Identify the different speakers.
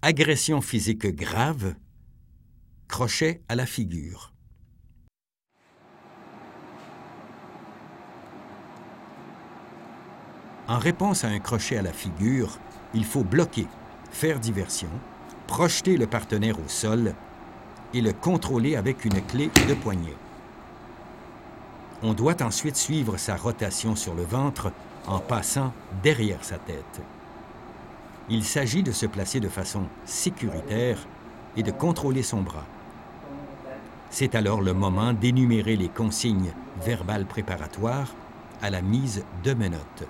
Speaker 1: agression physique grave, crochet à la figure. En réponse à un crochet à la figure, il faut bloquer, faire diversion, projeter le partenaire au sol et le contrôler avec une clé de poignet. On doit ensuite suivre sa rotation sur le ventre en passant derrière sa tête. Il s'agit de se placer de façon sécuritaire et de contrôler son bras. C'est alors le moment d'énumérer les consignes verbales préparatoires à la mise de menottes.